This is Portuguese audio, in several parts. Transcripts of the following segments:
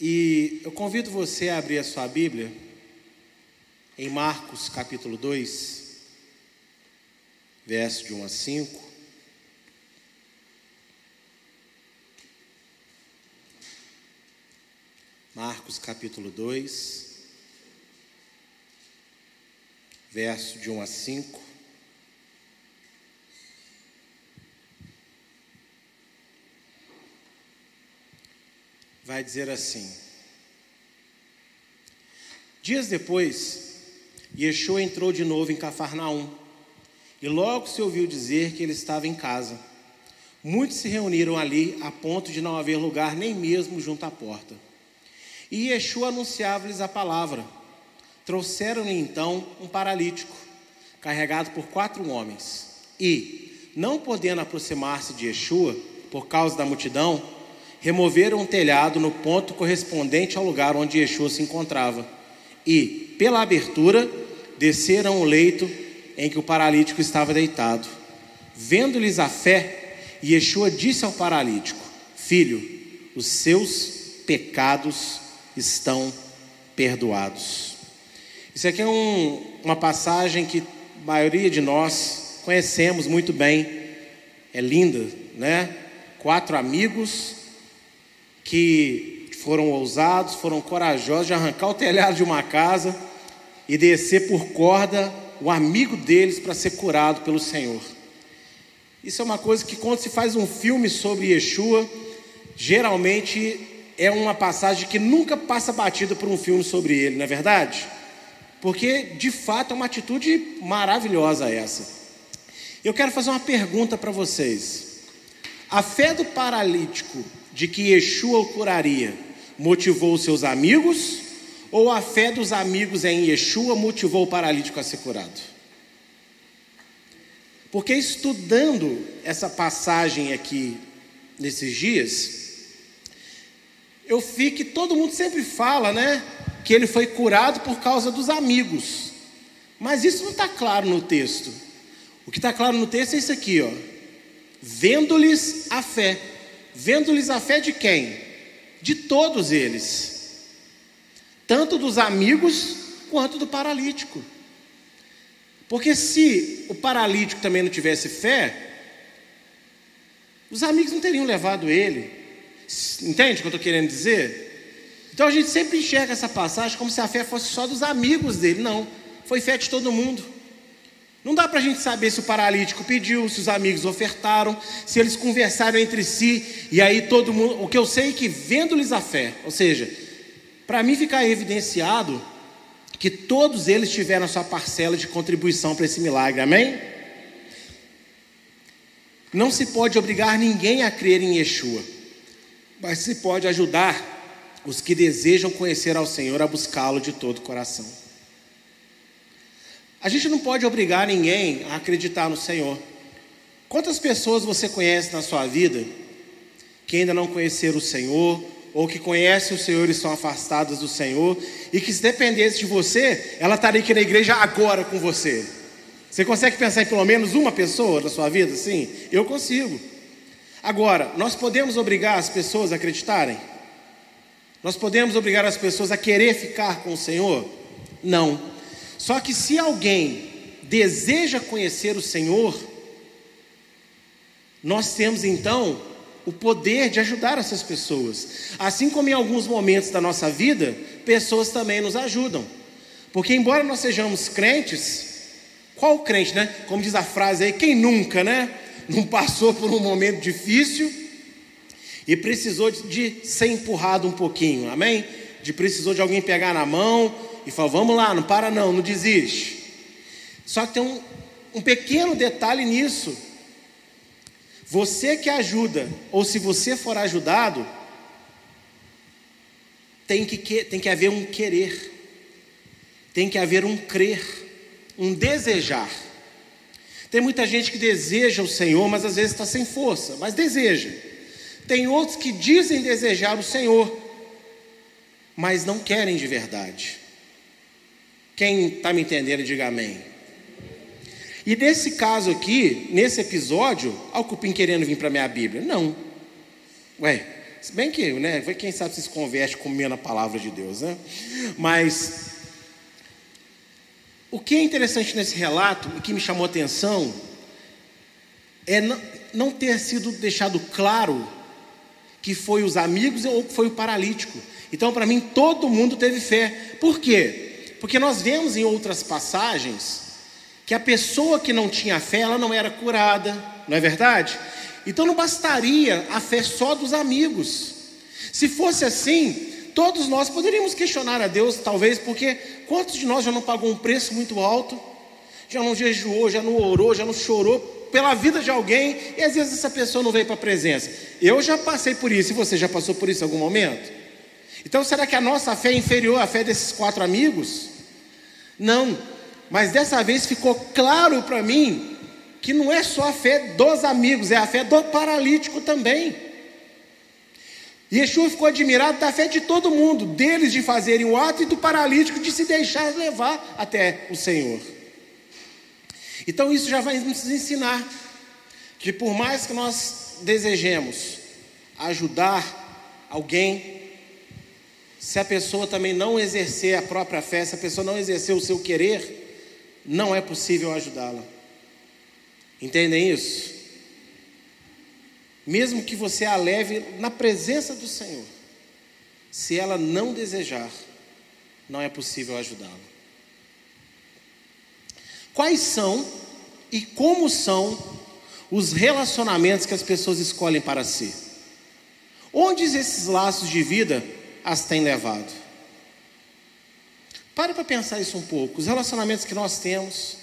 E eu convido você a abrir a sua Bíblia em Marcos capítulo 2, verso de 1 a 5. Marcos capítulo 2, verso de 1 a 5. Vai dizer assim: Dias depois, Yeshua entrou de novo em Cafarnaum, e logo se ouviu dizer que ele estava em casa. Muitos se reuniram ali a ponto de não haver lugar nem mesmo junto à porta. E Yeshua anunciava-lhes a palavra. Trouxeram-lhe então um paralítico, carregado por quatro homens. E, não podendo aproximar-se de Yeshua, por causa da multidão, removeram um telhado no ponto correspondente ao lugar onde Yeshua se encontrava. E, pela abertura, desceram o leito em que o paralítico estava deitado. Vendo-lhes a fé, Yeshua disse ao paralítico: Filho, os seus pecados estão perdoados. Isso aqui é um, uma passagem que a maioria de nós conhecemos muito bem. É linda, né? Quatro amigos que foram ousados, foram corajosos de arrancar o telhado de uma casa e descer por corda o amigo deles para ser curado pelo Senhor. Isso é uma coisa que quando se faz um filme sobre Yeshua, geralmente é uma passagem que nunca passa batida por um filme sobre ele, não é verdade? Porque de fato é uma atitude maravilhosa essa. Eu quero fazer uma pergunta para vocês. A fé do paralítico de que Yeshua o curaria motivou seus amigos ou a fé dos amigos em Yeshua motivou o paralítico a ser curado? Porque estudando essa passagem aqui nesses dias, eu vi que todo mundo sempre fala, né? Que ele foi curado por causa dos amigos. Mas isso não está claro no texto. O que está claro no texto é isso aqui, ó. Vendo-lhes a fé. Vendo-lhes a fé de quem? De todos eles. Tanto dos amigos quanto do paralítico. Porque se o paralítico também não tivesse fé, os amigos não teriam levado ele. Entende o que eu estou querendo dizer? Então a gente sempre enxerga essa passagem como se a fé fosse só dos amigos dele. Não, foi fé de todo mundo. Não dá para a gente saber se o paralítico pediu, se os amigos ofertaram, se eles conversaram entre si, e aí todo mundo. O que eu sei é que vendo-lhes a fé, ou seja, para mim ficar evidenciado que todos eles tiveram a sua parcela de contribuição para esse milagre, amém? Não se pode obrigar ninguém a crer em Yeshua mas se pode ajudar os que desejam conhecer ao Senhor a buscá-lo de todo o coração. A gente não pode obrigar ninguém a acreditar no Senhor. Quantas pessoas você conhece na sua vida que ainda não conheceram o Senhor, ou que conhecem o Senhor e estão afastadas do Senhor, e que se dependesse de você, ela estaria aqui na igreja agora com você? Você consegue pensar em pelo menos uma pessoa na sua vida? Sim, eu consigo. Agora, nós podemos obrigar as pessoas a acreditarem? Nós podemos obrigar as pessoas a querer ficar com o Senhor? Não. Só que se alguém deseja conhecer o Senhor, nós temos então o poder de ajudar essas pessoas. Assim como em alguns momentos da nossa vida, pessoas também nos ajudam. Porque embora nós sejamos crentes, qual crente, né? Como diz a frase aí, quem nunca, né? não passou por um momento difícil e precisou de, ser empurrado um pouquinho, amém? De precisou de alguém pegar na mão e falar: vamos lá, não para não, não desiste. Só que tem um, um pequeno detalhe nisso. Você que ajuda, ou se você for ajudado, tem que, tem que haver um querer, tem que haver um crer, um desejar. Tem muita gente que deseja o Senhor, mas às vezes está sem força, mas deseja. Tem outros que dizem desejar o Senhor, mas não querem de verdade. Quem está me entendendo, diga amém. E nesse caso aqui, nesse episódio, ao cupim querendo vir para a minha Bíblia? Não. Ué, Se bem que, né? Quem sabe se converte comendo a palavra de Deus, né? Mas o que é interessante nesse relato, o que me chamou a atenção, é não ter sido deixado claro que foi os amigos ou foi o paralítico. Então, para mim, todo mundo teve fé. Por quê? Porque nós vemos em outras passagens que a pessoa que não tinha fé, ela não era curada, não é verdade? Então não bastaria a fé só dos amigos. Se fosse assim, todos nós poderíamos questionar a Deus, talvez, porque quantos de nós já não pagou um preço muito alto, já não jejuou, já não orou, já não chorou pela vida de alguém, e às vezes essa pessoa não veio para a presença. Eu já passei por isso, e você já passou por isso em algum momento? Então será que a nossa fé é inferior à fé desses quatro amigos? Não, mas dessa vez ficou claro para mim que não é só a fé dos amigos, é a fé do paralítico também. Yeshua ficou admirado da fé de todo mundo, deles de fazerem o ato e do paralítico de se deixar levar até o Senhor. Então isso já vai nos ensinar que por mais que nós desejemos ajudar alguém, se a pessoa também não exercer a própria fé, se a pessoa não exercer o seu querer, não é possível ajudá-la. Entendem isso? Mesmo que você a leve na presença do Senhor, se ela não desejar, não é possível ajudá-la. Quais são e como são os relacionamentos que as pessoas escolhem para si? Onde esses laços de vida as têm levado? Pare para pensar isso um pouco. Os relacionamentos que nós temos.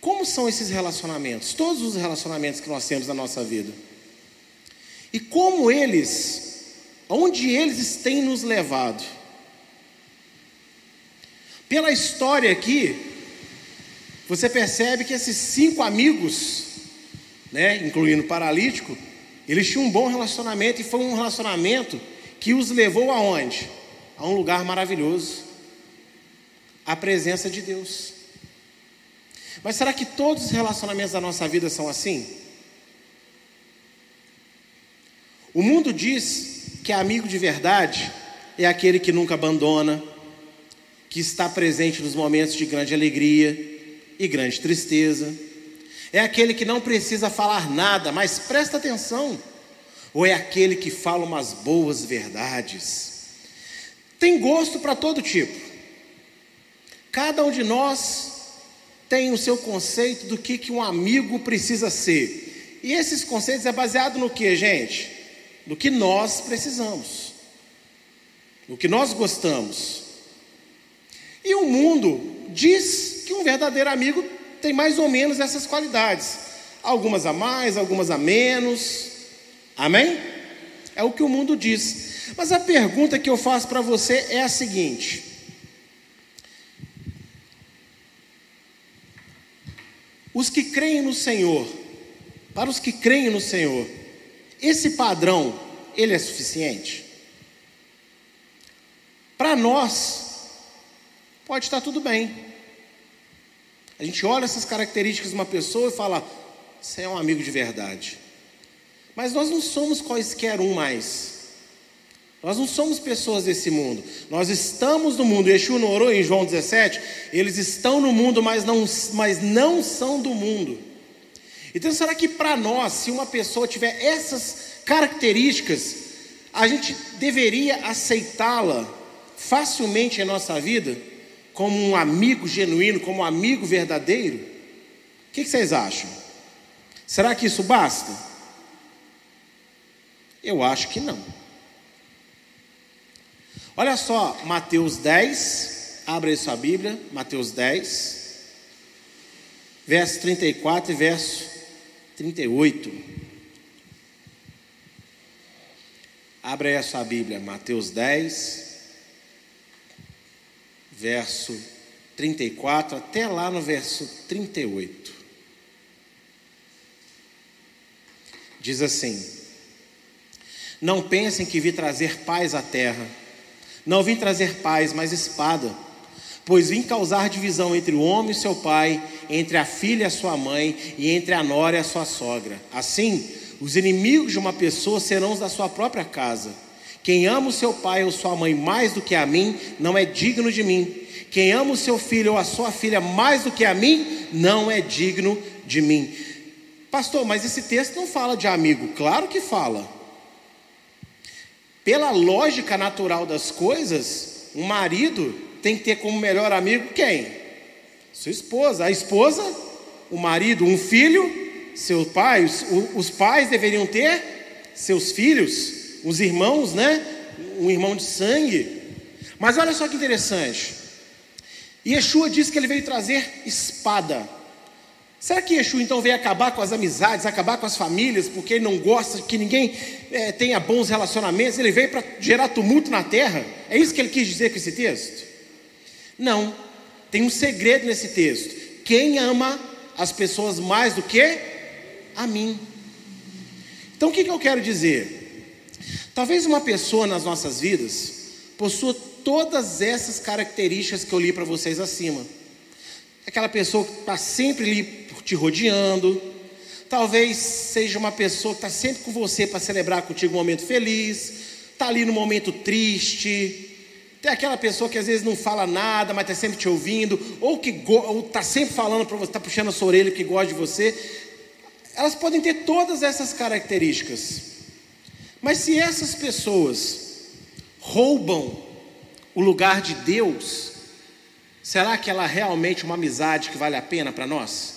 Como são esses relacionamentos? Todos os relacionamentos que nós temos na nossa vida. E como eles, onde eles têm nos levado. Pela história aqui, você percebe que esses cinco amigos, né, incluindo o paralítico, eles tinham um bom relacionamento e foi um relacionamento que os levou aonde? a um lugar maravilhoso a presença de Deus. Mas será que todos os relacionamentos da nossa vida são assim? O mundo diz que amigo de verdade é aquele que nunca abandona, que está presente nos momentos de grande alegria e grande tristeza. É aquele que não precisa falar nada, mas presta atenção. Ou é aquele que fala umas boas verdades tem gosto para todo tipo. Cada um de nós tem o seu conceito do que, que um amigo precisa ser. E esses conceitos é baseado no que, gente? No que nós precisamos. No que nós gostamos. E o mundo diz que um verdadeiro amigo tem mais ou menos essas qualidades. Algumas a mais, algumas a menos. Amém? É o que o mundo diz. Mas a pergunta que eu faço para você é a seguinte: os que creem no Senhor, para os que creem no Senhor, esse padrão, ele é suficiente? Para nós, pode estar tudo bem. A gente olha essas características de uma pessoa e fala: você é um amigo de verdade. Mas nós não somos quaisquer um mais. Nós não somos pessoas desse mundo. Nós estamos no mundo. Yeshua não orou em João 17? Eles estão no mundo, mas não, mas não são do mundo. Então, será que para nós, se uma pessoa tiver essas características, a gente deveria aceitá-la facilmente em nossa vida, como um amigo genuíno, como um amigo verdadeiro? O que, vocês acham? Será que isso basta? Eu acho que não. Olha só, Mateus 10, abre aí sua Bíblia, Mateus 10, verso 34 e verso 38. Abre aí a sua Bíblia, Mateus 10, verso 34 até lá no verso 38. Diz assim: Não pensem que vi trazer paz à terra. Não vim trazer paz, mas espada, pois vim causar divisão entre o homem e seu pai, entre a filha e a sua mãe, e entre a nora e a sua sogra. Assim, Os inimigos de uma pessoa serão os da sua própria casa. Quem ama o seu pai ou sua mãe mais do que a mim, não é digno de mim. Quem ama o seu filho ou a sua filha mais do que a mim, não é digno de mim. Pastor, mas esse texto não fala de amigo. Claro que fala. Pela lógica natural das coisas, um marido tem que ter como melhor amigo quem? Sua esposa. A esposa, o marido, um filho, seu pai. Os, os pais deveriam ter seus filhos, os irmãos, né? Um irmão de sangue. Mas olha só que interessante. Yeshua disse que ele veio trazer espada. Será que Yeshua então veio acabar com as amizades, acabar com as famílias, porque ele não gosta que ninguém é, tenha bons relacionamentos? Ele veio para gerar tumulto na terra? É isso que ele quis dizer com esse texto? Não, tem um segredo nesse texto. Quem ama as pessoas mais do que a mim? Então o que, que eu quero dizer? Talvez uma pessoa nas nossas vidas possua todas essas características que eu li para vocês acima. Aquela pessoa que está sempre ali te rodeando. Talvez seja uma pessoa que está sempre com você para celebrar contigo um momento feliz, está ali no momento triste. Tem aquela pessoa que às vezes não fala nada, mas está sempre te ouvindo, ou que está sempre falando para você, está puxando a sua orelha que gosta de você. Elas podem ter todas essas características. Mas se essas pessoas roubam o lugar de Deus, será que ela é realmente uma amizade que vale a pena para nós?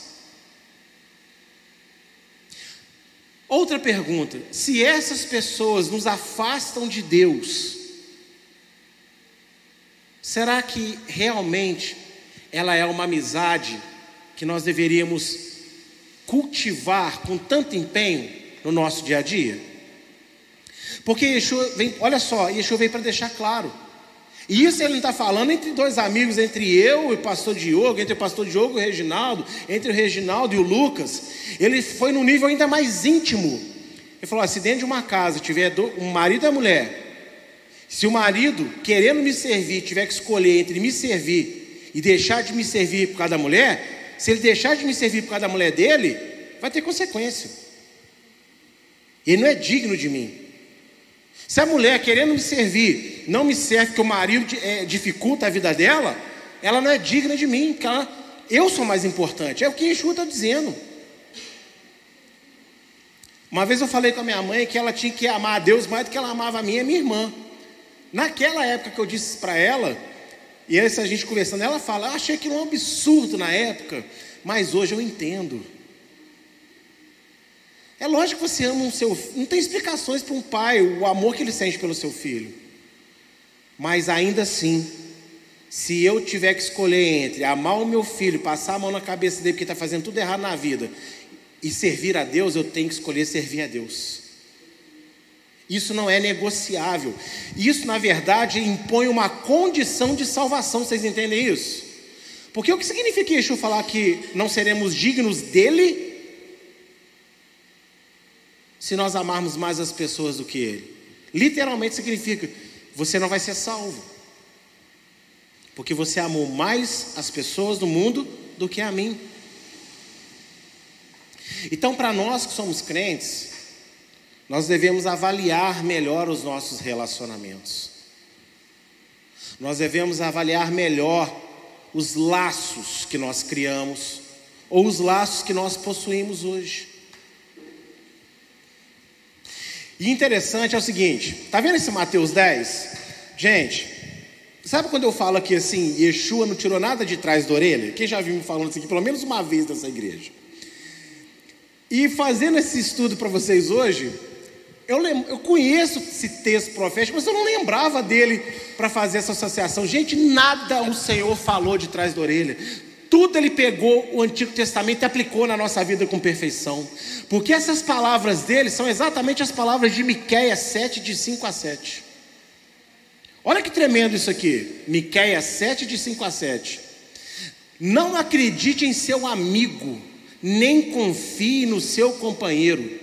Outra pergunta: se essas pessoas nos afastam de Deus, será que realmente ela é uma amizade que nós deveríamos cultivar com tanto empenho no nosso dia a dia? Porque Yeshua vem, olha só, Yeshua veio para deixar claro. E isso ele não está falando entre dois amigos, entre eu e o pastor Diogo, entre o pastor Diogo e o Reginaldo, entre o Reginaldo e o Lucas. Ele foi num nível ainda mais íntimo. Ele falou: se dentro de uma casa tiver um marido e a mulher, se o marido, querendo me servir, tiver que escolher entre me servir e deixar de me servir por causa da mulher, se ele deixar de me servir por causa da mulher dele, vai ter consequência. Ele não é digno de mim. Se a mulher querendo me servir não me serve porque o marido é, dificulta a vida dela, ela não é digna de mim, porque ela, eu sou mais importante. É o que Yeshua está dizendo. Uma vez eu falei com a minha mãe que ela tinha que amar a Deus mais do que ela amava a mim e a minha irmã. Naquela época que eu disse para ela, e essa gente conversando, ela fala: Eu achei aquilo um absurdo na época, mas hoje eu entendo. É lógico que você ama um seu não tem explicações para um pai, o amor que ele sente pelo seu filho. Mas ainda assim, se eu tiver que escolher entre amar o meu filho, passar a mão na cabeça dele porque está fazendo tudo errado na vida, e servir a Deus, eu tenho que escolher servir a Deus. Isso não é negociável. Isso, na verdade, impõe uma condição de salvação. Vocês entendem isso? Porque o que significa Yeshua falar que não seremos dignos dele se nós amarmos mais as pessoas do que ele. Literalmente significa você não vai ser salvo. Porque você amou mais as pessoas do mundo do que a mim. Então, para nós que somos crentes, nós devemos avaliar melhor os nossos relacionamentos. Nós devemos avaliar melhor os laços que nós criamos ou os laços que nós possuímos hoje. E interessante é o seguinte, tá vendo esse Mateus 10? Gente, sabe quando eu falo aqui assim, Yeshua não tirou nada de trás da orelha? Quem já viu me falando isso aqui pelo menos uma vez nessa igreja? E fazendo esse estudo para vocês hoje, eu, lembro, eu conheço esse texto profético, mas eu não lembrava dele para fazer essa associação. Gente, nada o Senhor falou de trás da orelha. Tudo ele pegou o Antigo Testamento e aplicou na nossa vida com perfeição. Porque essas palavras dele são exatamente as palavras de Miqueias 7, de 5 a 7. Olha que tremendo isso aqui. Miqueias 7, de 5 a 7. Não acredite em seu amigo, nem confie no seu companheiro.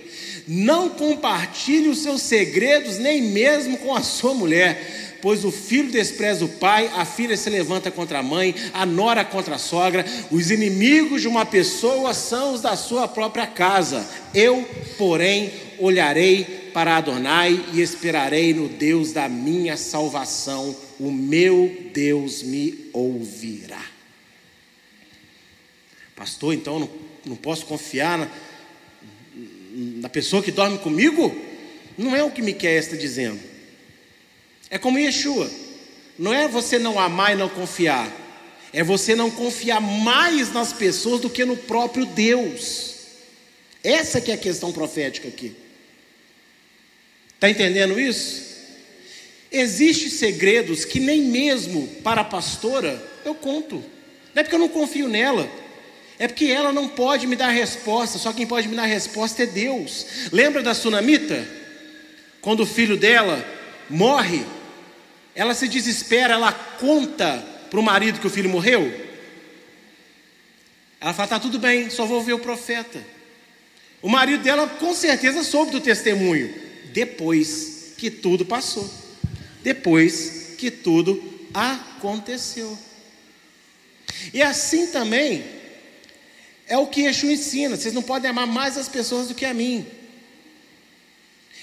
Não compartilhe os seus segredos, nem mesmo com a sua mulher pois o filho despreza o pai, a filha se levanta contra a mãe, a nora contra a sogra, os inimigos de uma pessoa são os da sua própria casa. Eu, porém, olharei para Adonai e esperarei no Deus da minha salvação, o meu Deus me ouvirá. Pastor, então não, não posso confiar na, na pessoa que dorme comigo? Não é o que Miquel está dizendo. É como Yeshua. Não é você não amar e não confiar. É você não confiar mais nas pessoas do que no próprio Deus. Essa que é a questão profética aqui. Está entendendo isso? Existem segredos que nem mesmo para a pastora eu conto. Não é porque eu não confio nela, é porque ela não pode me dar resposta, só quem pode me dar resposta é Deus. Lembra da sunamita? Quando o filho dela morre, ela se desespera, ela conta para o marido que o filho morreu. Ela fala: tá tudo bem, só vou ver o profeta. O marido dela com certeza soube do testemunho, depois que tudo passou, depois que tudo aconteceu. E assim também é o que Yeshua ensina. Vocês não podem amar mais as pessoas do que a mim.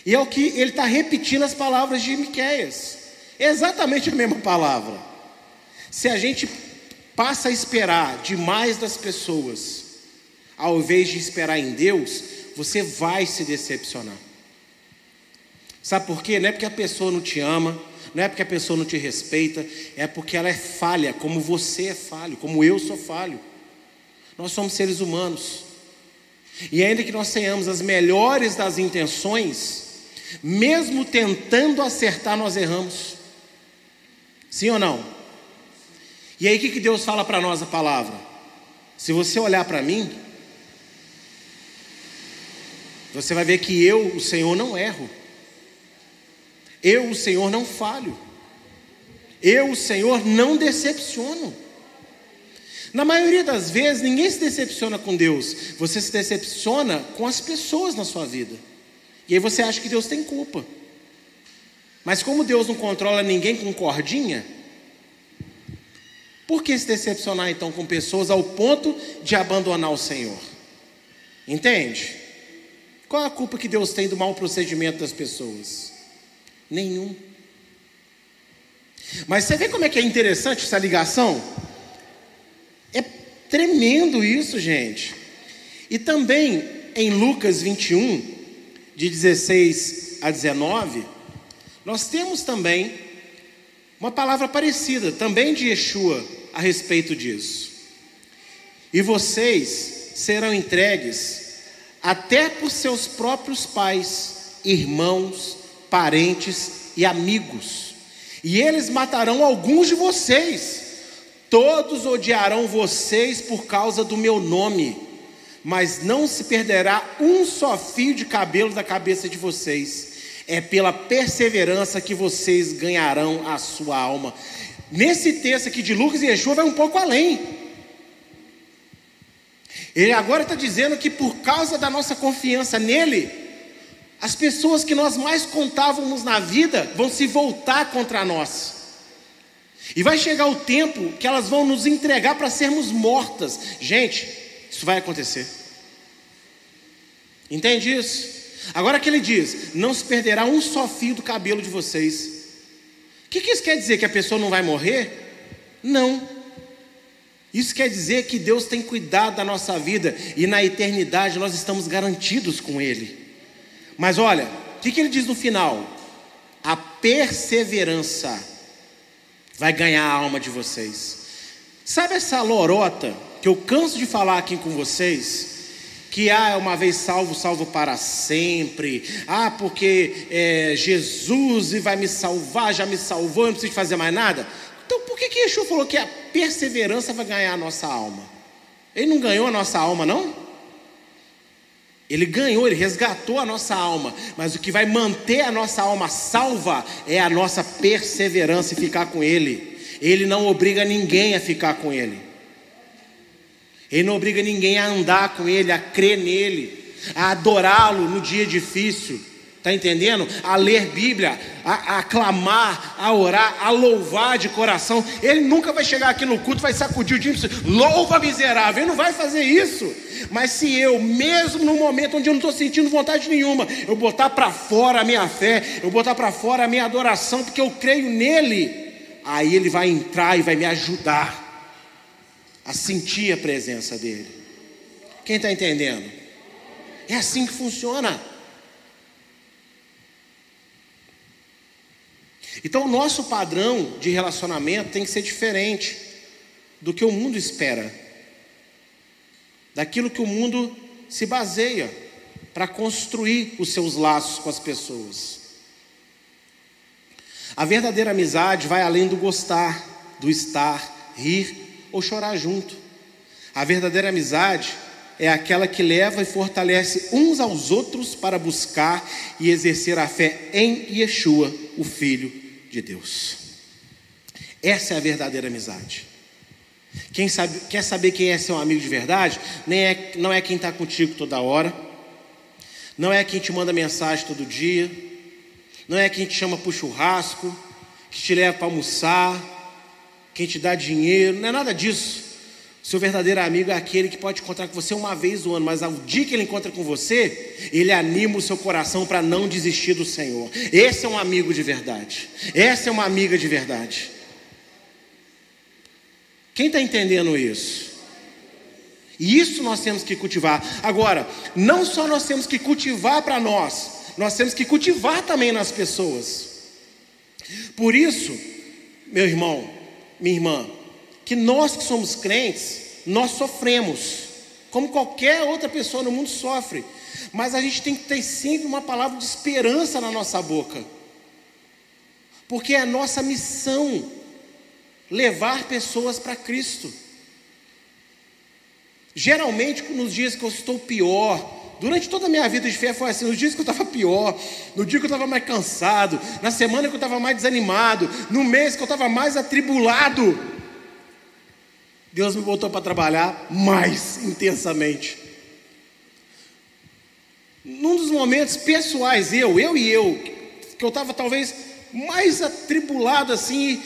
E é o que ele está repetindo as palavras de Miquéias. Exatamente a mesma palavra. Se a gente passa a esperar demais das pessoas, ao invés de esperar em Deus, você vai se decepcionar. Sabe por quê? Não é porque a pessoa não te ama, não é porque a pessoa não te respeita, é porque ela é falha, como você é falho, como eu sou falho. Nós somos seres humanos. E ainda que nós tenhamos as melhores das intenções, mesmo tentando acertar, nós erramos. Sim ou não? E aí o que Deus fala para nós a palavra? Se você olhar para mim, você vai ver que eu, o Senhor, não erro. Eu, o Senhor, não falho. Eu, o Senhor, não decepciono. Na maioria das vezes, ninguém se decepciona com Deus, você se decepciona com as pessoas na sua vida. E aí você acha que Deus tem culpa. Mas como Deus não controla ninguém com cordinha, por que se decepcionar então com pessoas ao ponto de abandonar o Senhor? Entende? Qual a culpa que Deus tem do mau procedimento das pessoas? Nenhum. Mas você vê como é que é interessante essa ligação? É tremendo isso, gente. E também em Lucas 21, de 16 a 19, nós temos também uma palavra parecida, também de Yeshua, a respeito disso. E vocês serão entregues até por seus próprios pais, irmãos, parentes e amigos, e eles matarão alguns de vocês Todos odiarão vocês por causa do meu nome, mas não se perderá um só fio de cabelo da cabeça de vocês. É pela perseverança que vocês ganharão a sua alma. Nesse texto aqui de Lucas e Yeshua vai um pouco além. Ele agora está dizendo que por causa da nossa confiança nele, as pessoas que nós mais contávamos na vida vão se voltar contra nós. E vai chegar o tempo que elas vão nos entregar para sermos mortas. Gente, isso vai acontecer. Entende isso? Agora que ele diz: não se perderá um só fio do cabelo de vocês. O que, que isso quer dizer? Que a pessoa não vai morrer? Não. Isso quer dizer que Deus tem cuidado da nossa vida e na eternidade nós estamos garantidos com Ele. Mas olha, o que, que ele diz no final? A perseverança vai ganhar a alma de vocês. Sabe essa lorota que eu canso de falar aqui com vocês? Que ah, uma vez salvo, salvo para sempre. Ah, porque é, Jesus vai me salvar, já me salvou, não preciso fazer mais nada. Então por que que Yeshua falou que a perseverança vai ganhar a nossa alma? Ele não ganhou a nossa alma, não? Ele ganhou, ele resgatou a nossa alma, mas o que vai manter a nossa alma salva é a nossa perseverança e ficar com Ele. Ele não obriga ninguém a ficar com Ele, Ele não obriga ninguém a andar com Ele, a crer nele, a adorá-lo no dia difícil. Está entendendo? A ler Bíblia, a, a clamar, a orar, a louvar de coração. Ele nunca vai chegar aqui no culto, vai sacudir o dia louva miserável. Ele não vai fazer isso. Mas se eu, mesmo no momento onde eu não estou sentindo vontade nenhuma, eu botar para fora a minha fé, eu botar para fora a minha adoração, porque eu creio nele, aí ele vai entrar e vai me ajudar a sentir a presença dele. Quem está entendendo? É assim que funciona. Então, o nosso padrão de relacionamento tem que ser diferente do que o mundo espera, daquilo que o mundo se baseia para construir os seus laços com as pessoas. A verdadeira amizade vai além do gostar, do estar, rir ou chorar junto. A verdadeira amizade é aquela que leva e fortalece uns aos outros para buscar e exercer a fé em Yeshua, o Filho de Deus. Essa é a verdadeira amizade. Quem sabe, quer saber quem é seu amigo de verdade? Nem é, não é quem está contigo toda hora, não é quem te manda mensagem todo dia, não é quem te chama para o churrasco, que te leva para almoçar, quem te dá dinheiro, não é nada disso. Seu verdadeiro amigo é aquele que pode encontrar com você uma vez no ano, mas ao dia que ele encontra com você, ele anima o seu coração para não desistir do Senhor. Esse é um amigo de verdade. Essa é uma amiga de verdade. Quem está entendendo isso? E isso nós temos que cultivar. Agora, não só nós temos que cultivar para nós, nós temos que cultivar também nas pessoas. Por isso, meu irmão, minha irmã, que nós que somos crentes, nós sofremos, como qualquer outra pessoa no mundo sofre, mas a gente tem que ter sempre uma palavra de esperança na nossa boca, porque é a nossa missão levar pessoas para Cristo. Geralmente, nos dias que eu estou pior, durante toda a minha vida de fé foi assim: nos dias que eu estava pior, no dia que eu estava mais cansado, na semana que eu estava mais desanimado, no mês que eu estava mais atribulado, Deus me botou para trabalhar mais intensamente. Num dos momentos pessoais, eu, eu e eu, que eu estava talvez mais atribulado assim,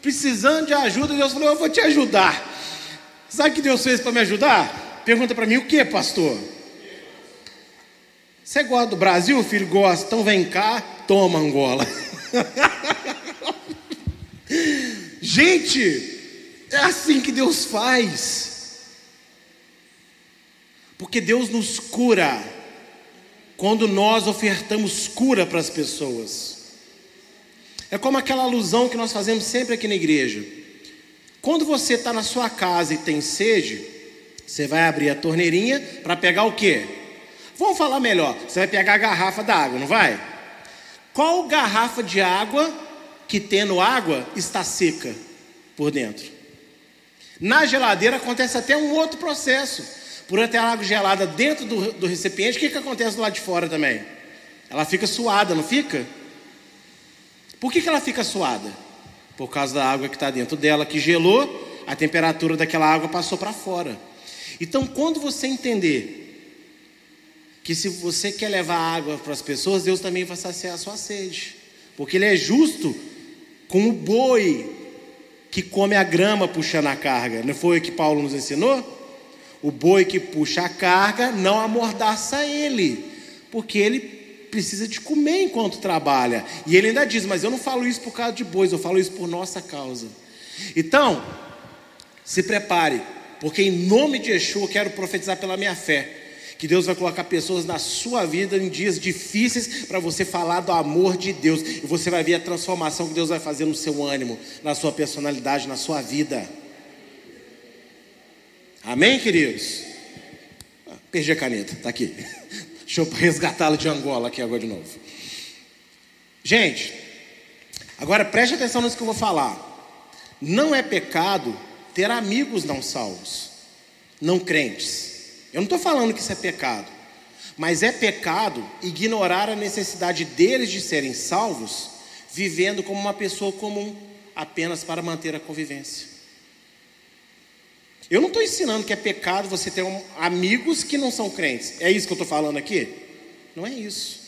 precisando de ajuda, Deus falou: Eu vou te ajudar. Sabe o que Deus fez para me ajudar? Pergunta para mim: O que, pastor? Você gosta do Brasil, filho? Gosta. Então vem cá, toma Angola. Gente, é assim que Deus faz. Porque Deus nos cura quando nós ofertamos cura para as pessoas. É como aquela alusão que nós fazemos sempre aqui na igreja. Quando você está na sua casa e tem sede, você vai abrir a torneirinha para pegar o quê? Vamos falar melhor. Você vai pegar a garrafa d'água, não vai? Qual garrafa de água que tendo água está seca por dentro? Na geladeira acontece até um outro processo. Por ter água gelada dentro do, do recipiente, o que, que acontece do lado de fora também? Ela fica suada, não fica? Por que, que ela fica suada? Por causa da água que está dentro dela, que gelou, a temperatura daquela água passou para fora. Então, quando você entender que se você quer levar água para as pessoas, Deus também vai saciar a sua sede, porque Ele é justo com o boi que come a grama puxando a carga. Não foi o que Paulo nos ensinou? O boi que puxa a carga não amordaça ele, porque ele precisa de comer enquanto trabalha. E ele ainda diz: Mas eu não falo isso por causa de bois, eu falo isso por nossa causa. Então, se prepare, porque em nome de Yeshua eu quero profetizar pela minha fé que Deus vai colocar pessoas na sua vida em dias difíceis para você falar do amor de Deus. E você vai ver a transformação que Deus vai fazer no seu ânimo, na sua personalidade, na sua vida. Amém, queridos? Ah, perdi a caneta, está aqui. Deixa eu resgatá-la de Angola aqui agora de novo. Gente, agora preste atenção nisso que eu vou falar. Não é pecado ter amigos não salvos, não crentes. Eu não estou falando que isso é pecado, mas é pecado ignorar a necessidade deles de serem salvos, vivendo como uma pessoa comum, apenas para manter a convivência. Eu não estou ensinando que é pecado você ter um, amigos que não são crentes. É isso que eu estou falando aqui? Não é isso.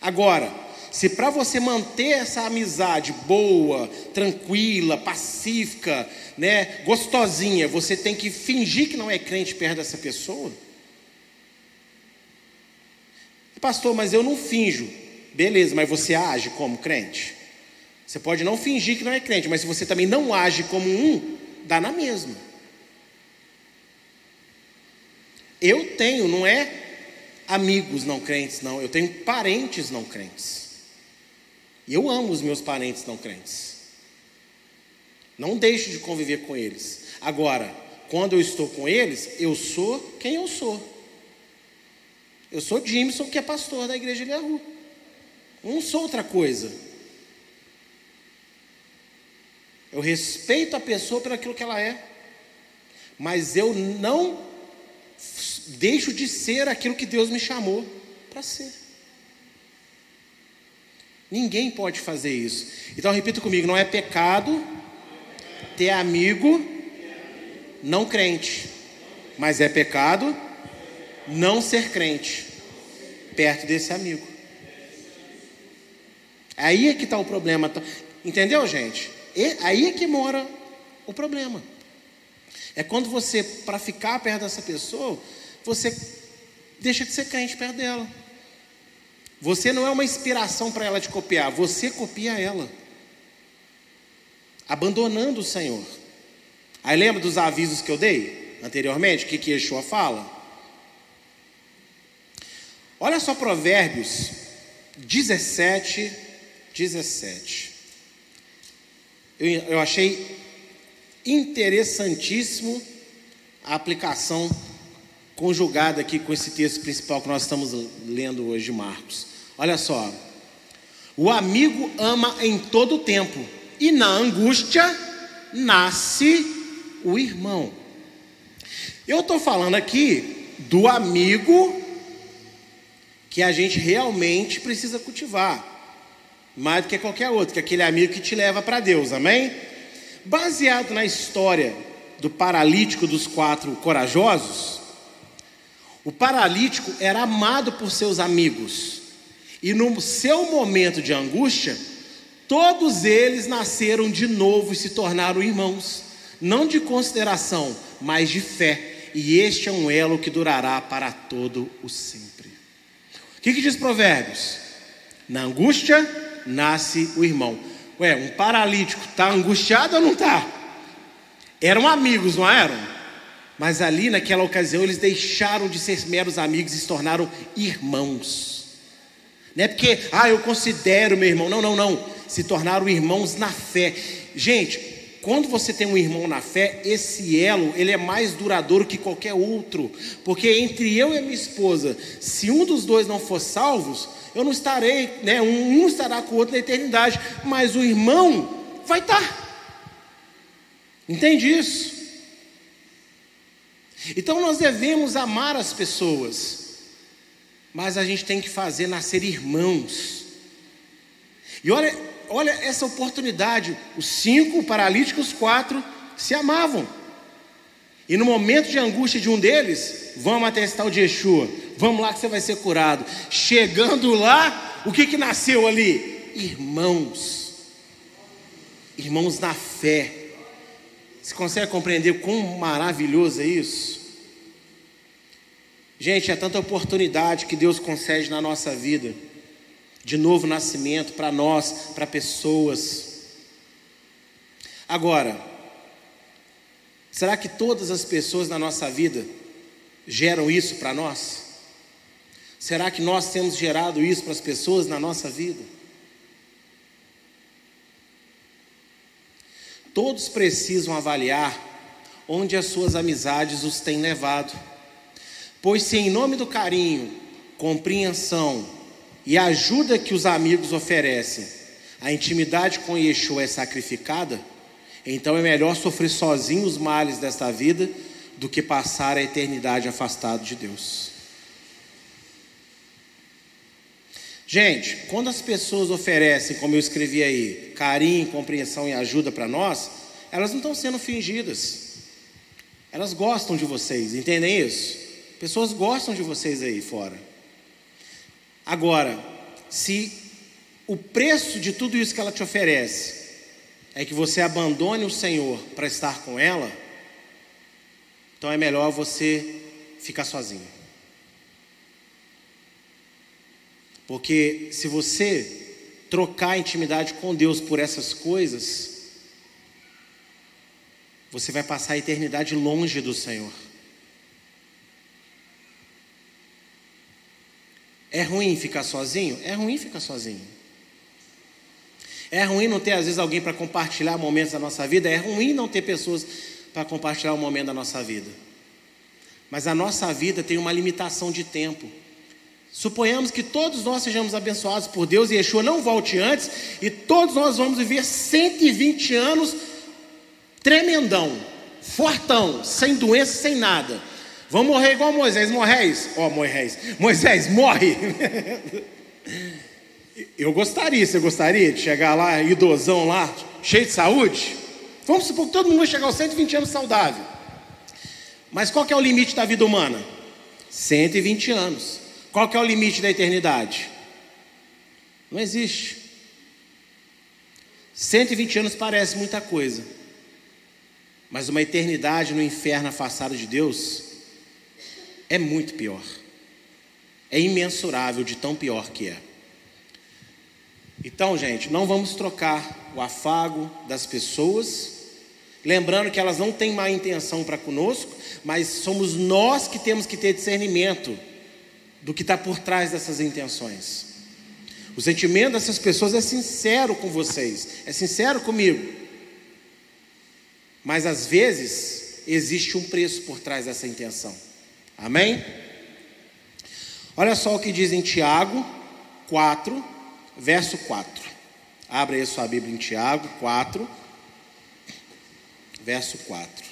Agora, se para você manter essa amizade boa, tranquila, pacífica, né, gostosinha, você tem que fingir que não é crente perto dessa pessoa. Pastor, mas eu não finjo. Beleza, mas você age como crente? Você pode não fingir que não é crente, mas se você também não age como um, dá na mesma. Eu tenho, não é amigos não crentes, não, eu tenho parentes não crentes. E eu amo os meus parentes não crentes. Não deixo de conviver com eles. Agora, quando eu estou com eles, eu sou quem eu sou. Eu sou Jimson, que é pastor da igreja de Ilhaú. Não sou outra coisa. Eu respeito a pessoa por aquilo que ela é. Mas eu não deixo de ser aquilo que Deus me chamou para ser. Ninguém pode fazer isso. Então repita comigo: não é pecado ter amigo não crente, mas é pecado não ser crente perto desse amigo. Aí é que está o problema. Entendeu, gente? E aí é que mora o problema. É quando você, para ficar perto dessa pessoa, você deixa de ser crente perto dela. Você não é uma inspiração para ela te copiar, você copia ela. Abandonando o Senhor. Aí lembra dos avisos que eu dei anteriormente? O que, que Yeshua fala? Olha só Provérbios 17, 17. Eu, eu achei interessantíssimo a aplicação conjugada aqui com esse texto principal que nós estamos lendo hoje, Marcos. Olha só. O amigo ama em todo tempo, e na angústia nasce o irmão. Eu estou falando aqui do amigo que a gente realmente precisa cultivar, mais do que qualquer outro, que é aquele amigo que te leva para Deus, amém? Baseado na história do paralítico dos quatro corajosos, o paralítico era amado por seus amigos, e no seu momento de angústia, todos eles nasceram de novo e se tornaram irmãos, não de consideração, mas de fé, e este é um elo que durará para todo o sempre. O que, que diz Provérbios? Na angústia nasce o irmão. Ué, um paralítico está angustiado ou não está? Eram amigos, não eram? Mas ali naquela ocasião eles deixaram de ser meros amigos e se tornaram irmãos. Não é porque, ah, eu considero meu irmão. Não, não, não. Se tornaram irmãos na fé. Gente, quando você tem um irmão na fé, esse elo, ele é mais duradouro que qualquer outro. Porque entre eu e a minha esposa, se um dos dois não for salvos, eu não estarei, né? Um estará com o outro na eternidade, mas o irmão vai estar. Entende isso? Então nós devemos amar as pessoas, mas a gente tem que fazer nascer irmãos. E olha, olha essa oportunidade: os cinco paralíticos, quatro se amavam. E no momento de angústia de um deles, vamos atestar o de Yeshua, vamos lá que você vai ser curado. Chegando lá, o que, que nasceu ali? Irmãos, irmãos na fé. Você consegue compreender quão maravilhoso é isso? Gente, é tanta oportunidade que Deus concede na nossa vida, de novo nascimento para nós, para pessoas. Agora, será que todas as pessoas na nossa vida geram isso para nós? Será que nós temos gerado isso para as pessoas na nossa vida? Todos precisam avaliar onde as suas amizades os têm levado. Pois se em nome do carinho, compreensão e ajuda que os amigos oferecem, a intimidade com Yeshua é sacrificada, então é melhor sofrer sozinho os males desta vida do que passar a eternidade afastado de Deus. Gente, quando as pessoas oferecem, como eu escrevi aí, carinho, compreensão e ajuda para nós, elas não estão sendo fingidas. Elas gostam de vocês, entendem isso? Pessoas gostam de vocês aí fora. Agora, se o preço de tudo isso que ela te oferece é que você abandone o Senhor para estar com ela, então é melhor você ficar sozinho. Porque se você trocar a intimidade com Deus por essas coisas, você vai passar a eternidade longe do Senhor. É ruim ficar sozinho? É ruim ficar sozinho. É ruim não ter, às vezes, alguém para compartilhar momentos da nossa vida. É ruim não ter pessoas para compartilhar o um momento da nossa vida. Mas a nossa vida tem uma limitação de tempo. Suponhamos que todos nós sejamos abençoados por Deus e Yeshua não volte antes, e todos nós vamos viver 120 anos tremendão, fortão, sem doença, sem nada. Vamos morrer igual Moisés. Moisés, ó oh, Moisés, Moisés, morre. Eu gostaria, você gostaria de chegar lá, idosão lá, cheio de saúde? Vamos supor que todo mundo vai chegar aos 120 anos saudável. Mas qual é o limite da vida humana? 120 anos. Qual é o limite da eternidade? Não existe. 120 anos parece muita coisa. Mas uma eternidade no inferno afastado de Deus é muito pior. É imensurável de tão pior que é. Então, gente, não vamos trocar o afago das pessoas Lembrando que elas não têm má intenção para conosco, mas somos nós que temos que ter discernimento do que está por trás dessas intenções. O sentimento dessas pessoas é sincero com vocês, é sincero comigo. Mas às vezes existe um preço por trás dessa intenção. Amém? Olha só o que diz em Tiago 4, verso 4. Abra aí sua Bíblia em Tiago 4, verso 4.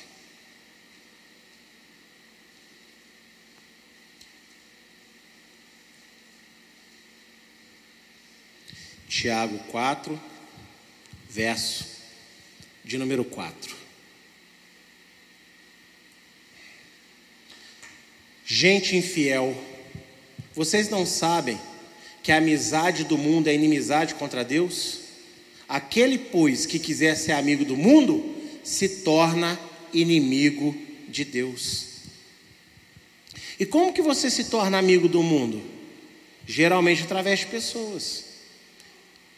Tiago 4, verso de número 4. Gente infiel, vocês não sabem que a amizade do mundo é inimizade contra Deus? Aquele, pois, que quiser ser amigo do mundo, se torna inimigo de Deus. E como que você se torna amigo do mundo? Geralmente através de pessoas.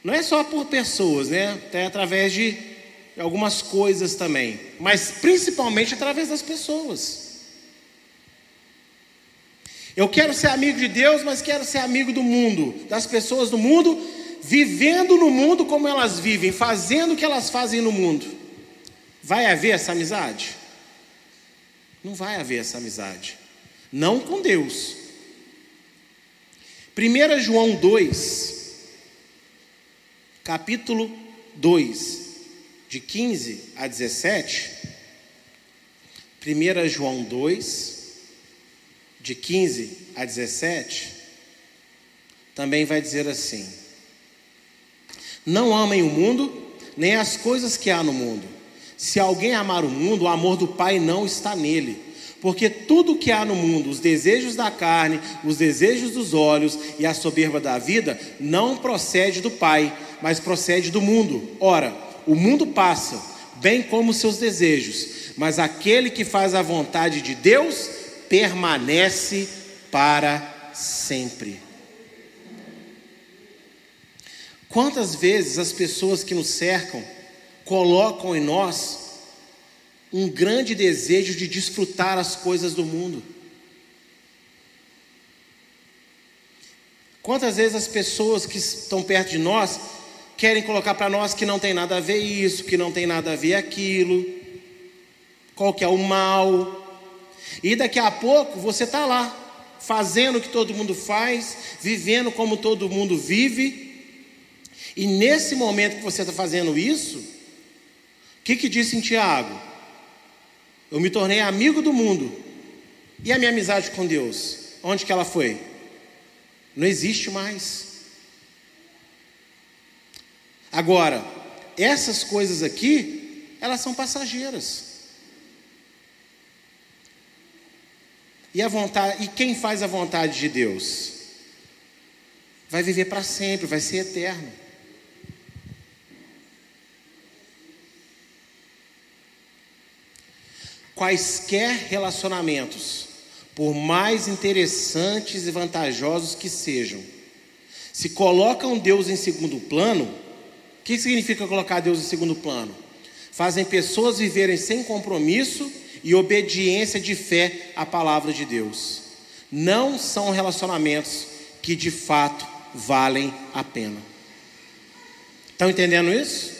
Não é só por pessoas, né? Até através de algumas coisas também, mas principalmente através das pessoas. Eu quero ser amigo de Deus, mas quero ser amigo do mundo, das pessoas do mundo, vivendo no mundo como elas vivem, fazendo o que elas fazem no mundo. Vai haver essa amizade? Não vai haver essa amizade. Não com Deus. 1 João 2, capítulo 2, de 15 a 17. 1 João 2, de 15 a 17, também vai dizer assim: Não amem o mundo, nem as coisas que há no mundo. Se alguém amar o mundo, o amor do Pai não está nele. Porque tudo que há no mundo, os desejos da carne, os desejos dos olhos e a soberba da vida, não procede do Pai, mas procede do mundo. Ora, o mundo passa, bem como seus desejos, mas aquele que faz a vontade de Deus permanece para sempre. Quantas vezes as pessoas que nos cercam colocam em nós um grande desejo de desfrutar as coisas do mundo. Quantas vezes as pessoas que estão perto de nós querem colocar para nós que não tem nada a ver isso, que não tem nada a ver aquilo, qual que é o mal. E daqui a pouco você está lá, fazendo o que todo mundo faz, vivendo como todo mundo vive. E nesse momento que você está fazendo isso, que, que disse em Tiago? Eu me tornei amigo do mundo. E a minha amizade com Deus? Onde que ela foi? Não existe mais. Agora, essas coisas aqui, elas são passageiras. E a vontade, e quem faz a vontade de Deus? vai viver para sempre, vai ser eterno. Quaisquer relacionamentos, por mais interessantes e vantajosos que sejam, se colocam Deus em segundo plano, o que significa colocar Deus em segundo plano? Fazem pessoas viverem sem compromisso e obediência de fé à palavra de Deus. Não são relacionamentos que de fato valem a pena. Estão entendendo isso?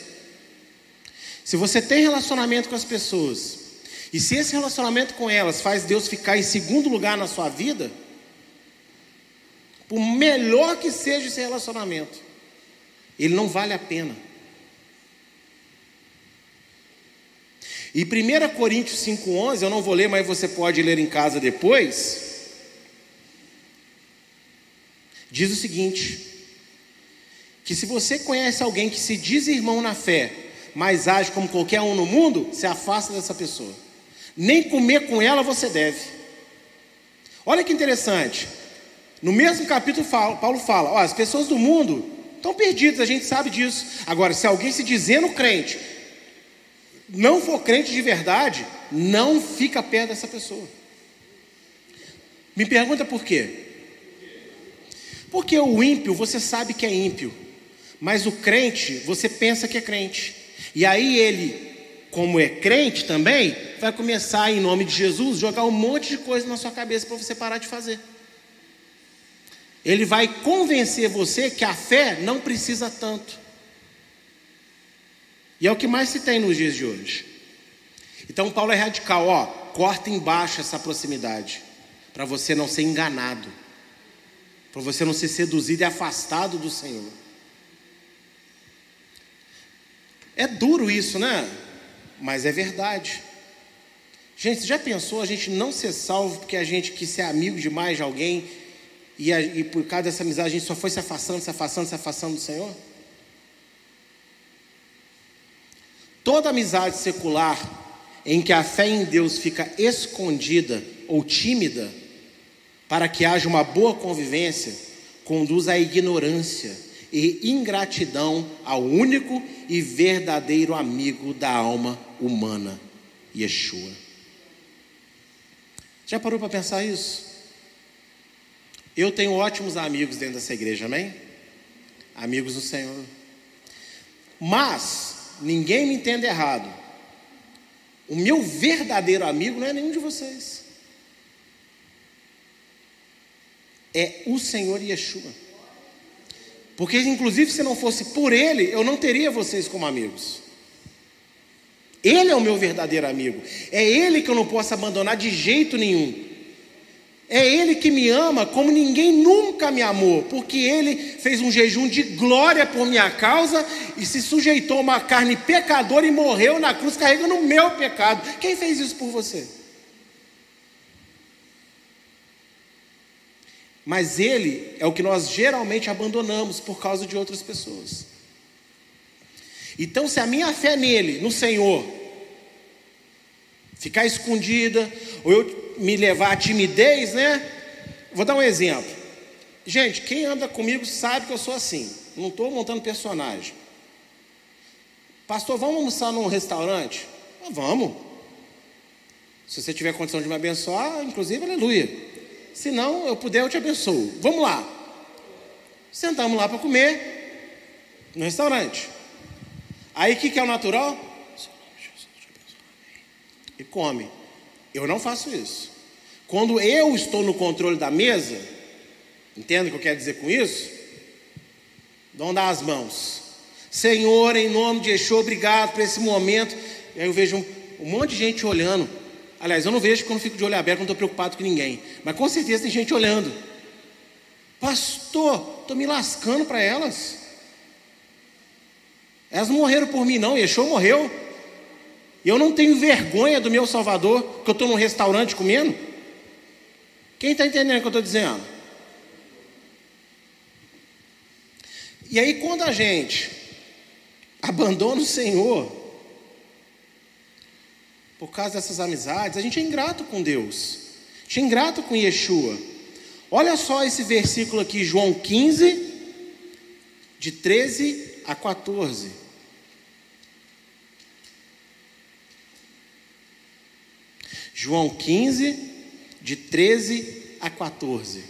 Se você tem relacionamento com as pessoas, e se esse relacionamento com elas faz Deus ficar em segundo lugar na sua vida, por melhor que seja esse relacionamento, ele não vale a pena. E 1 Coríntios 5,11, eu não vou ler, mas você pode ler em casa depois. Diz o seguinte: que se você conhece alguém que se diz irmão na fé, mas age como qualquer um no mundo, se afasta dessa pessoa. Nem comer com ela você deve. Olha que interessante. No mesmo capítulo, Paulo fala: ó, as pessoas do mundo estão perdidas, a gente sabe disso. Agora, se alguém se dizendo crente, não for crente de verdade, não fica perto dessa pessoa. Me pergunta por quê? Porque o ímpio, você sabe que é ímpio, mas o crente, você pensa que é crente. E aí ele, como é crente também, vai começar, em nome de Jesus, jogar um monte de coisa na sua cabeça para você parar de fazer. Ele vai convencer você que a fé não precisa tanto. E é o que mais se tem nos dias de hoje. Então Paulo é radical, ó, corta embaixo essa proximidade, para você não ser enganado, para você não ser seduzido e afastado do Senhor. É duro isso, né? Mas é verdade. Gente, já pensou a gente não ser salvo porque a gente quis ser amigo demais de alguém e, a, e por causa dessa amizade a gente só foi se afastando, se afastando, se afastando do Senhor? Toda amizade secular em que a fé em Deus fica escondida ou tímida, para que haja uma boa convivência, conduz à ignorância e ingratidão ao único e verdadeiro amigo da alma humana, Yeshua. Já parou para pensar isso? Eu tenho ótimos amigos dentro dessa igreja, amém? Amigos do Senhor. Mas ninguém me entenda errado. O meu verdadeiro amigo não é nenhum de vocês. É o Senhor Yeshua. Porque, inclusive, se não fosse por Ele, eu não teria vocês como amigos. Ele é o meu verdadeiro amigo. É Ele que eu não posso abandonar de jeito nenhum. É Ele que me ama como ninguém nunca me amou, porque Ele fez um jejum de glória por minha causa e se sujeitou a uma carne pecadora e morreu na cruz carregando o meu pecado. Quem fez isso por você? Mas Ele é o que nós geralmente abandonamos por causa de outras pessoas. Então, se a minha fé nele, no Senhor, ficar escondida, ou eu me levar à timidez, né? Vou dar um exemplo. Gente, quem anda comigo sabe que eu sou assim. Não estou montando personagem. Pastor, vamos almoçar num restaurante? Ah, vamos. Se você tiver condição de me abençoar, inclusive, aleluia. Se não, eu puder, eu te abençoo. Vamos lá. Sentamos lá para comer no restaurante. Aí o que, que é o natural? E come. Eu não faço isso. Quando eu estou no controle da mesa, entende o que eu quero dizer com isso? Dar as mãos. Senhor, em nome de Yeshua, obrigado por esse momento. E aí eu vejo um, um monte de gente olhando. Aliás, eu não vejo quando fico de olho aberto, não estou preocupado com ninguém. Mas com certeza tem gente olhando. Pastor, estou me lascando para elas. Elas não morreram por mim, não. Yeshua morreu. Eu não tenho vergonha do meu Salvador, que eu estou num restaurante comendo. Quem está entendendo o que eu estou dizendo? E aí, quando a gente abandona o Senhor, por causa dessas amizades, a gente é ingrato com Deus, a gente é ingrato com Yeshua. Olha só esse versículo aqui, João 15, de 13 a 14. João 15, de 13 a 14.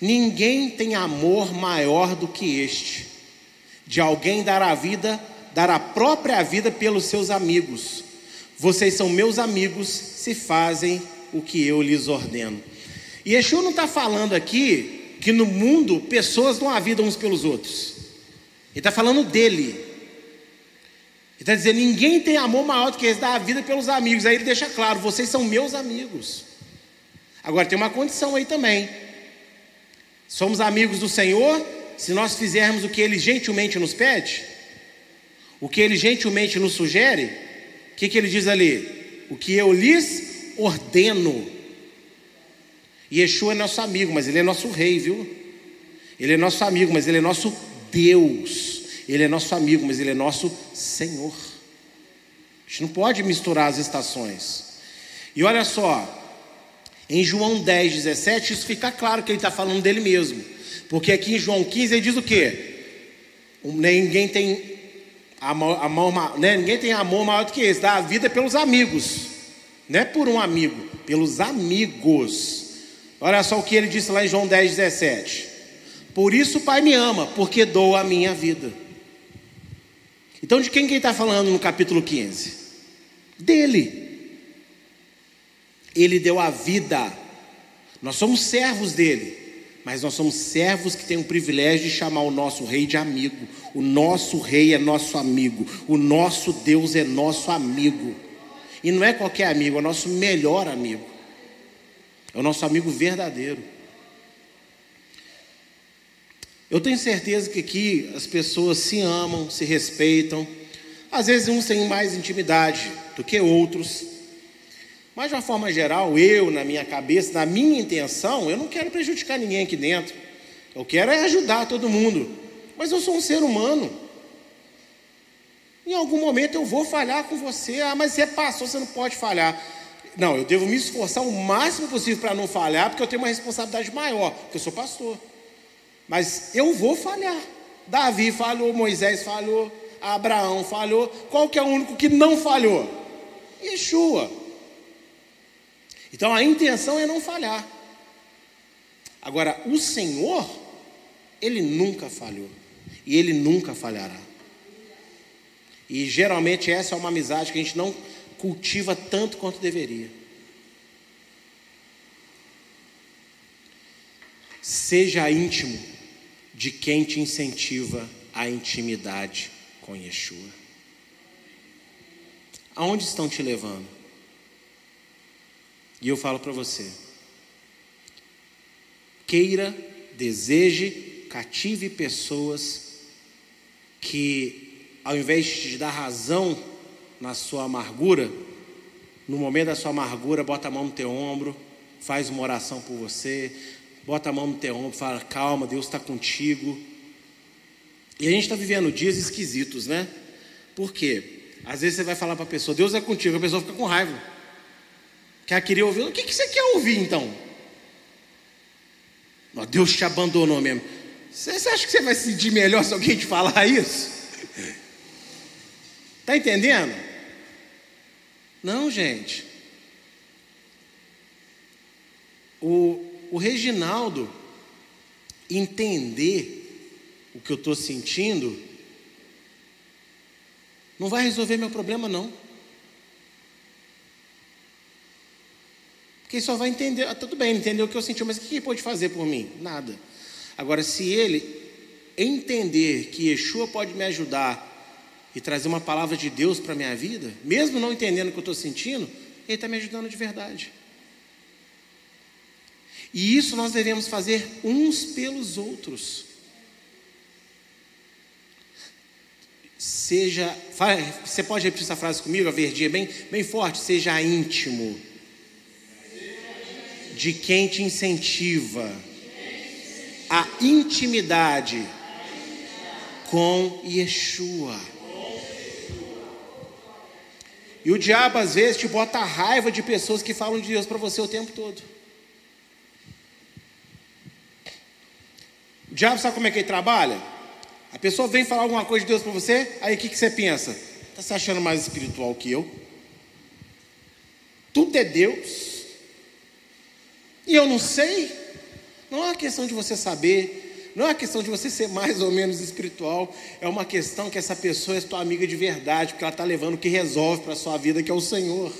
Ninguém tem amor maior do que este, de alguém dar a vida, dar a própria vida pelos seus amigos. Vocês são meus amigos se fazem o que eu lhes ordeno. E Yeshua não está falando aqui que no mundo pessoas dão a vida uns pelos outros. Ele está falando dele. Está dizendo: ninguém tem amor maior do que esse dar a vida pelos amigos. Aí ele deixa claro: vocês são meus amigos. Agora tem uma condição aí também. Somos amigos do Senhor se nós fizermos o que Ele gentilmente nos pede, o que Ele gentilmente nos sugere. O que, que Ele diz ali? O que eu lhes ordeno. Yeshua é nosso amigo, mas Ele é nosso rei, viu? Ele é nosso amigo, mas Ele é nosso Deus. Ele é nosso amigo, mas Ele é nosso Senhor. A gente não pode misturar as estações. E olha só, em João 10, 17, isso fica claro que ele está falando dele mesmo. Porque aqui em João 15 ele diz o quê? Ninguém tem amor, amor, né? Ninguém tem amor maior do que esse, dá a vida pelos amigos. Não é por um amigo, pelos amigos. Olha só o que ele disse lá em João 10, 17. Por isso o Pai me ama, porque dou a minha vida. Então de quem que ele está falando no capítulo 15? Dele. Ele deu a vida. Nós somos servos dele, mas nós somos servos que têm o privilégio de chamar o nosso rei de amigo. O nosso rei é nosso amigo, o nosso Deus é nosso amigo. E não é qualquer amigo, é o nosso melhor amigo. É o nosso amigo verdadeiro. Eu tenho certeza que aqui as pessoas se amam, se respeitam. Às vezes uns têm mais intimidade do que outros. Mas de uma forma geral, eu, na minha cabeça, na minha intenção, eu não quero prejudicar ninguém aqui dentro. Eu quero é ajudar todo mundo. Mas eu sou um ser humano. Em algum momento eu vou falhar com você. Ah, mas você é pastor, você não pode falhar. Não, eu devo me esforçar o máximo possível para não falhar, porque eu tenho uma responsabilidade maior, porque eu sou pastor. Mas eu vou falhar. Davi falhou, Moisés falhou, Abraão falhou. Qual que é o único que não falhou? Yeshua. Então a intenção é não falhar. Agora, o Senhor, Ele nunca falhou. E Ele nunca falhará. E geralmente essa é uma amizade que a gente não cultiva tanto quanto deveria. Seja íntimo de quem te incentiva a intimidade com Yeshua. Aonde estão te levando? E eu falo para você: queira, deseje, cative pessoas que, ao invés de te dar razão na sua amargura, no momento da sua amargura, bota a mão no teu ombro, faz uma oração por você, bota a mão no teu ombro, fala: calma, Deus está contigo. E a gente está vivendo dias esquisitos, né? Por quê? Às vezes você vai falar para a pessoa: Deus é contigo, a pessoa fica com raiva. Quer querer ouvir? O que, que você quer ouvir então? Deus te abandonou mesmo. Você, você acha que você vai se sentir melhor se alguém te falar isso? Está entendendo? Não, gente. O, o Reginaldo entender o que eu estou sentindo não vai resolver meu problema, não. Porque só vai entender, ah, tudo bem, entendeu o que eu senti, mas o que ele pode fazer por mim? Nada. Agora, se ele entender que Yeshua pode me ajudar e trazer uma palavra de Deus para a minha vida, mesmo não entendendo o que eu estou sentindo, ele está me ajudando de verdade. E isso nós devemos fazer uns pelos outros. Seja, você pode repetir essa frase comigo, a verdinha bem, bem forte, seja íntimo de quem te incentiva a intimidade com Yeshua. E o diabo às vezes te bota a raiva de pessoas que falam de Deus para você o tempo todo. Diabo sabe como é que ele trabalha? A pessoa vem falar alguma coisa de Deus para você, aí o que, que você pensa? Está se achando mais espiritual que eu? Tudo é Deus. E eu não sei. Não é uma questão de você saber, não é uma questão de você ser mais ou menos espiritual, é uma questão que essa pessoa é tua amiga de verdade, porque ela está levando o que resolve para a sua vida, que é o Senhor.